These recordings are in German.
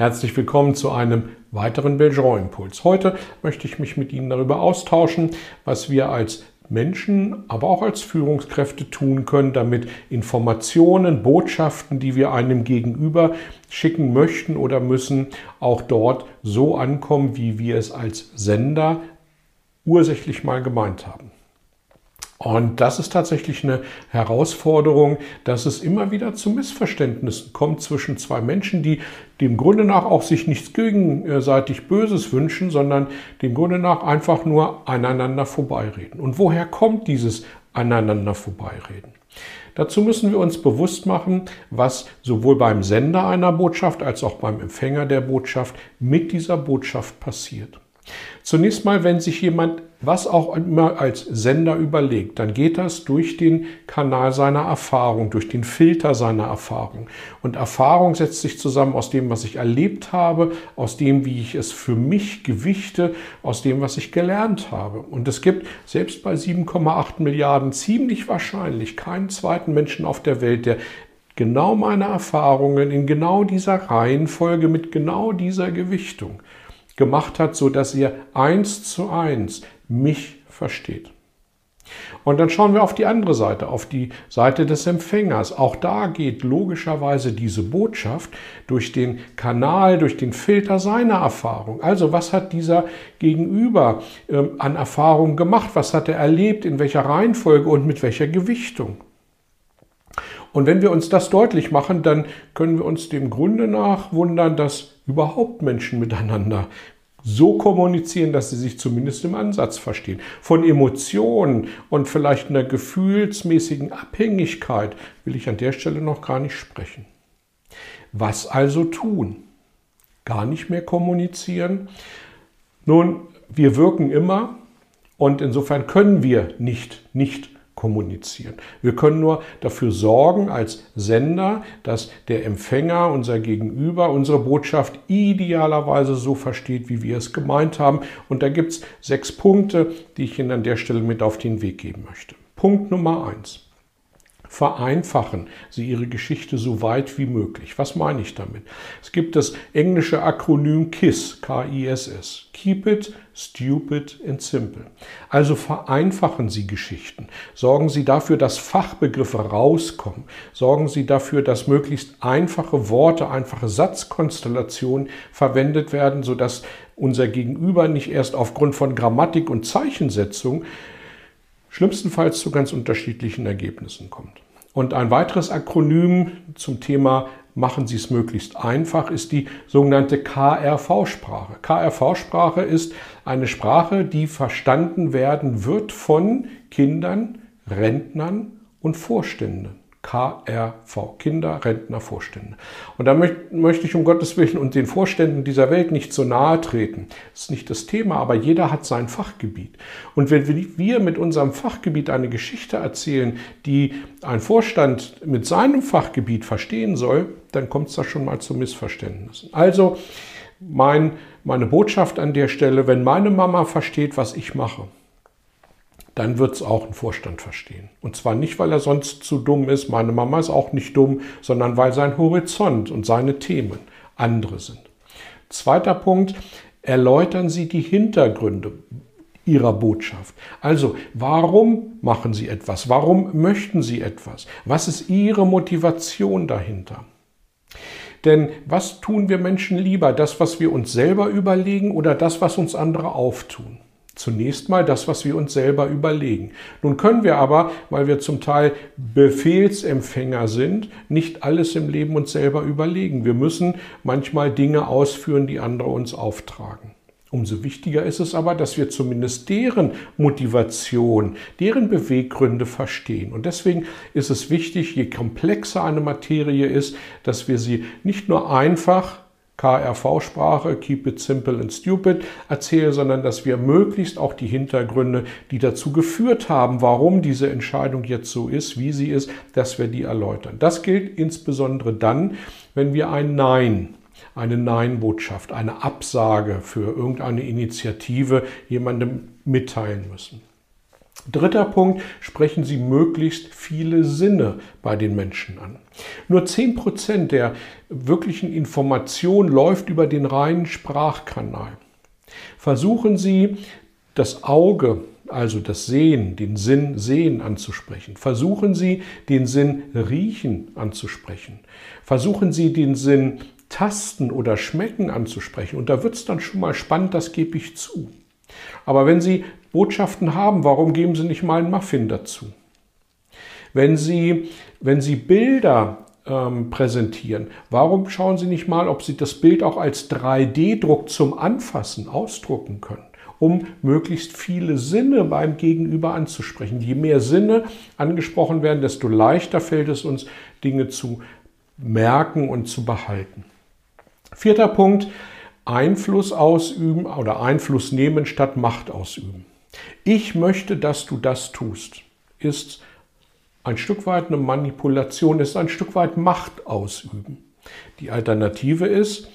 Herzlich willkommen zu einem weiteren Belgian-Impuls. Heute möchte ich mich mit Ihnen darüber austauschen, was wir als Menschen, aber auch als Führungskräfte tun können, damit Informationen, Botschaften, die wir einem Gegenüber schicken möchten oder müssen, auch dort so ankommen, wie wir es als Sender ursächlich mal gemeint haben. Und das ist tatsächlich eine Herausforderung, dass es immer wieder zu Missverständnissen kommt zwischen zwei Menschen, die dem Grunde nach auch sich nichts gegenseitig Böses wünschen, sondern dem Grunde nach einfach nur aneinander vorbeireden. Und woher kommt dieses aneinander vorbeireden? Dazu müssen wir uns bewusst machen, was sowohl beim Sender einer Botschaft als auch beim Empfänger der Botschaft mit dieser Botschaft passiert. Zunächst mal, wenn sich jemand was auch immer als Sender überlegt, dann geht das durch den Kanal seiner Erfahrung, durch den Filter seiner Erfahrung. Und Erfahrung setzt sich zusammen aus dem, was ich erlebt habe, aus dem, wie ich es für mich gewichte, aus dem, was ich gelernt habe. Und es gibt selbst bei 7,8 Milliarden ziemlich wahrscheinlich keinen zweiten Menschen auf der Welt, der genau meine Erfahrungen in genau dieser Reihenfolge mit genau dieser Gewichtung gemacht hat, so dass ihr eins zu eins mich versteht. Und dann schauen wir auf die andere Seite, auf die Seite des Empfängers. Auch da geht logischerweise diese Botschaft durch den Kanal, durch den Filter seiner Erfahrung. Also was hat dieser Gegenüber äh, an Erfahrung gemacht? Was hat er erlebt? In welcher Reihenfolge und mit welcher Gewichtung? Und wenn wir uns das deutlich machen, dann können wir uns dem Grunde nach wundern, dass überhaupt Menschen miteinander so kommunizieren, dass sie sich zumindest im Ansatz verstehen. Von Emotionen und vielleicht einer gefühlsmäßigen Abhängigkeit will ich an der Stelle noch gar nicht sprechen. Was also tun? Gar nicht mehr kommunizieren? Nun, wir wirken immer und insofern können wir nicht nicht kommunizieren. Wir können nur dafür sorgen als Sender, dass der Empfänger, unser Gegenüber, unsere Botschaft idealerweise so versteht, wie wir es gemeint haben. Und da gibt es sechs Punkte, die ich Ihnen an der Stelle mit auf den Weg geben möchte. Punkt Nummer eins vereinfachen Sie Ihre Geschichte so weit wie möglich. Was meine ich damit? Es gibt das englische Akronym KISS, K-I-S-S. Keep it stupid and simple. Also vereinfachen Sie Geschichten. Sorgen Sie dafür, dass Fachbegriffe rauskommen. Sorgen Sie dafür, dass möglichst einfache Worte, einfache Satzkonstellationen verwendet werden, sodass unser Gegenüber nicht erst aufgrund von Grammatik und Zeichensetzung schlimmstenfalls zu ganz unterschiedlichen Ergebnissen kommt. Und ein weiteres Akronym zum Thema machen Sie es möglichst einfach, ist die sogenannte KRV-Sprache. KRV-Sprache ist eine Sprache, die verstanden werden wird von Kindern, Rentnern und Vorständen. KRV, Kinder, Rentner, Vorstände. Und da möchte ich um Gottes Willen und den Vorständen dieser Welt nicht so nahe treten. Das ist nicht das Thema, aber jeder hat sein Fachgebiet. Und wenn wir mit unserem Fachgebiet eine Geschichte erzählen, die ein Vorstand mit seinem Fachgebiet verstehen soll, dann kommt es da schon mal zu Missverständnissen. Also mein, meine Botschaft an der Stelle, wenn meine Mama versteht, was ich mache, dann wird es auch ein Vorstand verstehen. Und zwar nicht, weil er sonst zu dumm ist, meine Mama ist auch nicht dumm, sondern weil sein Horizont und seine Themen andere sind. Zweiter Punkt, erläutern Sie die Hintergründe Ihrer Botschaft. Also, warum machen Sie etwas? Warum möchten Sie etwas? Was ist Ihre Motivation dahinter? Denn was tun wir Menschen lieber? Das, was wir uns selber überlegen oder das, was uns andere auftun? Zunächst mal das, was wir uns selber überlegen. Nun können wir aber, weil wir zum Teil Befehlsempfänger sind, nicht alles im Leben uns selber überlegen. Wir müssen manchmal Dinge ausführen, die andere uns auftragen. Umso wichtiger ist es aber, dass wir zumindest deren Motivation, deren Beweggründe verstehen. Und deswegen ist es wichtig, je komplexer eine Materie ist, dass wir sie nicht nur einfach KRV-Sprache, Keep It Simple and Stupid, erzähle, sondern dass wir möglichst auch die Hintergründe, die dazu geführt haben, warum diese Entscheidung jetzt so ist, wie sie ist, dass wir die erläutern. Das gilt insbesondere dann, wenn wir ein Nein eine Nein-Botschaft, eine Absage für irgendeine Initiative jemandem mitteilen müssen. Dritter Punkt, sprechen Sie möglichst viele Sinne bei den Menschen an. Nur 10% der wirklichen Information läuft über den reinen Sprachkanal. Versuchen Sie das Auge, also das Sehen, den Sinn Sehen anzusprechen. Versuchen Sie den Sinn Riechen anzusprechen. Versuchen Sie den Sinn Tasten oder Schmecken anzusprechen. Und da wird es dann schon mal spannend, das gebe ich zu. Aber wenn Sie Botschaften haben, warum geben Sie nicht mal einen Muffin dazu? Wenn Sie, wenn Sie Bilder ähm, präsentieren, warum schauen Sie nicht mal, ob Sie das Bild auch als 3D-Druck zum Anfassen ausdrucken können? um möglichst viele Sinne beim Gegenüber anzusprechen. Je mehr Sinne angesprochen werden, desto leichter fällt es uns, Dinge zu merken und zu behalten. Vierter Punkt, Einfluss ausüben oder Einfluss nehmen statt Macht ausüben. Ich möchte, dass du das tust, ist ein Stück weit eine Manipulation, ist ein Stück weit Macht ausüben. Die Alternative ist,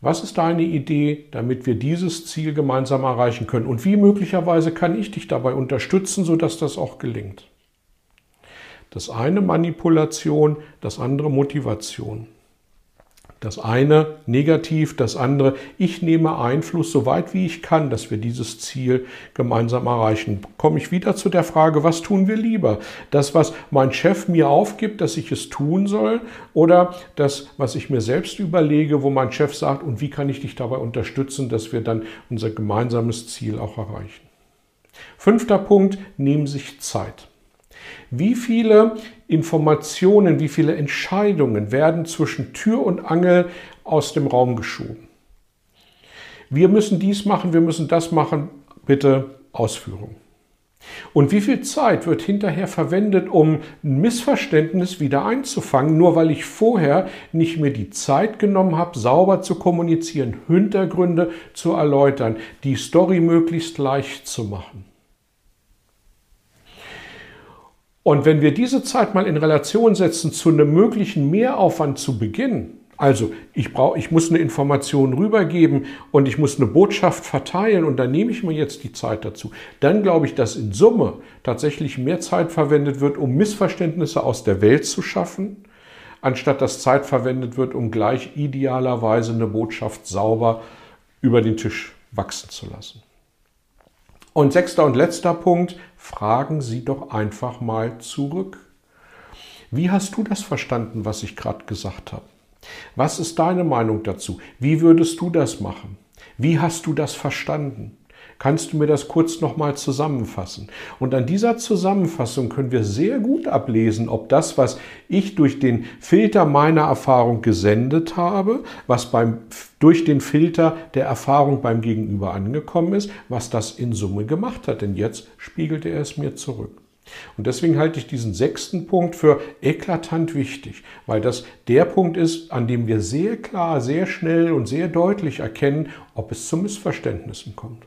was ist deine Idee, damit wir dieses Ziel gemeinsam erreichen können? Und wie möglicherweise kann ich dich dabei unterstützen, sodass das auch gelingt? Das eine Manipulation, das andere Motivation. Das eine negativ, das andere, ich nehme Einfluss so weit wie ich kann, dass wir dieses Ziel gemeinsam erreichen. Komme ich wieder zu der Frage, was tun wir lieber? Das, was mein Chef mir aufgibt, dass ich es tun soll, oder das, was ich mir selbst überlege, wo mein Chef sagt, und wie kann ich dich dabei unterstützen, dass wir dann unser gemeinsames Ziel auch erreichen? Fünfter Punkt, nehmen sich Zeit. Wie viele Informationen, wie viele Entscheidungen werden zwischen Tür und Angel aus dem Raum geschoben? Wir müssen dies machen, wir müssen das machen, bitte Ausführung. Und wie viel Zeit wird hinterher verwendet, um ein Missverständnis wieder einzufangen, nur weil ich vorher nicht mehr die Zeit genommen habe, sauber zu kommunizieren, Hintergründe zu erläutern, die Story möglichst leicht zu machen? Und wenn wir diese Zeit mal in Relation setzen zu einem möglichen Mehraufwand zu Beginn, also ich, brauch, ich muss eine Information rübergeben und ich muss eine Botschaft verteilen und dann nehme ich mir jetzt die Zeit dazu, dann glaube ich, dass in Summe tatsächlich mehr Zeit verwendet wird, um Missverständnisse aus der Welt zu schaffen, anstatt dass Zeit verwendet wird, um gleich idealerweise eine Botschaft sauber über den Tisch wachsen zu lassen. Und sechster und letzter Punkt, fragen Sie doch einfach mal zurück. Wie hast du das verstanden, was ich gerade gesagt habe? Was ist deine Meinung dazu? Wie würdest du das machen? Wie hast du das verstanden? Kannst du mir das kurz nochmal zusammenfassen? Und an dieser Zusammenfassung können wir sehr gut ablesen, ob das, was ich durch den Filter meiner Erfahrung gesendet habe, was beim, durch den Filter der Erfahrung beim Gegenüber angekommen ist, was das in Summe gemacht hat. Denn jetzt spiegelte er es mir zurück. Und deswegen halte ich diesen sechsten Punkt für eklatant wichtig, weil das der Punkt ist, an dem wir sehr klar, sehr schnell und sehr deutlich erkennen, ob es zu Missverständnissen kommt.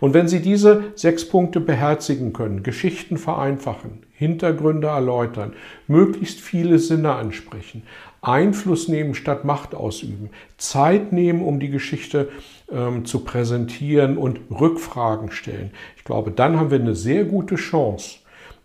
Und wenn Sie diese sechs Punkte beherzigen können, Geschichten vereinfachen, Hintergründe erläutern, möglichst viele Sinne ansprechen, Einfluss nehmen statt Macht ausüben, Zeit nehmen, um die Geschichte ähm, zu präsentieren und Rückfragen stellen, ich glaube, dann haben wir eine sehr gute Chance,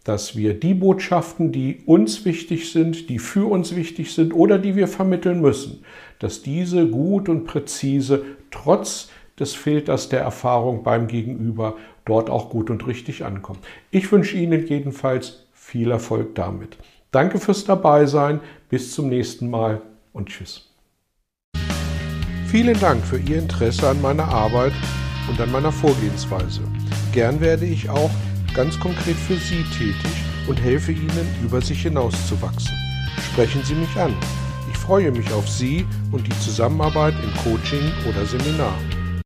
dass wir die Botschaften, die uns wichtig sind, die für uns wichtig sind oder die wir vermitteln müssen, dass diese gut und präzise trotz des Filters der Erfahrung beim Gegenüber dort auch gut und richtig ankommen. Ich wünsche Ihnen jedenfalls viel Erfolg damit. Danke fürs Dabeisein, bis zum nächsten Mal und tschüss. Vielen Dank für Ihr Interesse an meiner Arbeit und an meiner Vorgehensweise. Gern werde ich auch ganz konkret für Sie tätig und helfe Ihnen, über sich hinauszuwachsen. Sprechen Sie mich an. Ich freue mich auf Sie und die Zusammenarbeit im Coaching oder Seminar.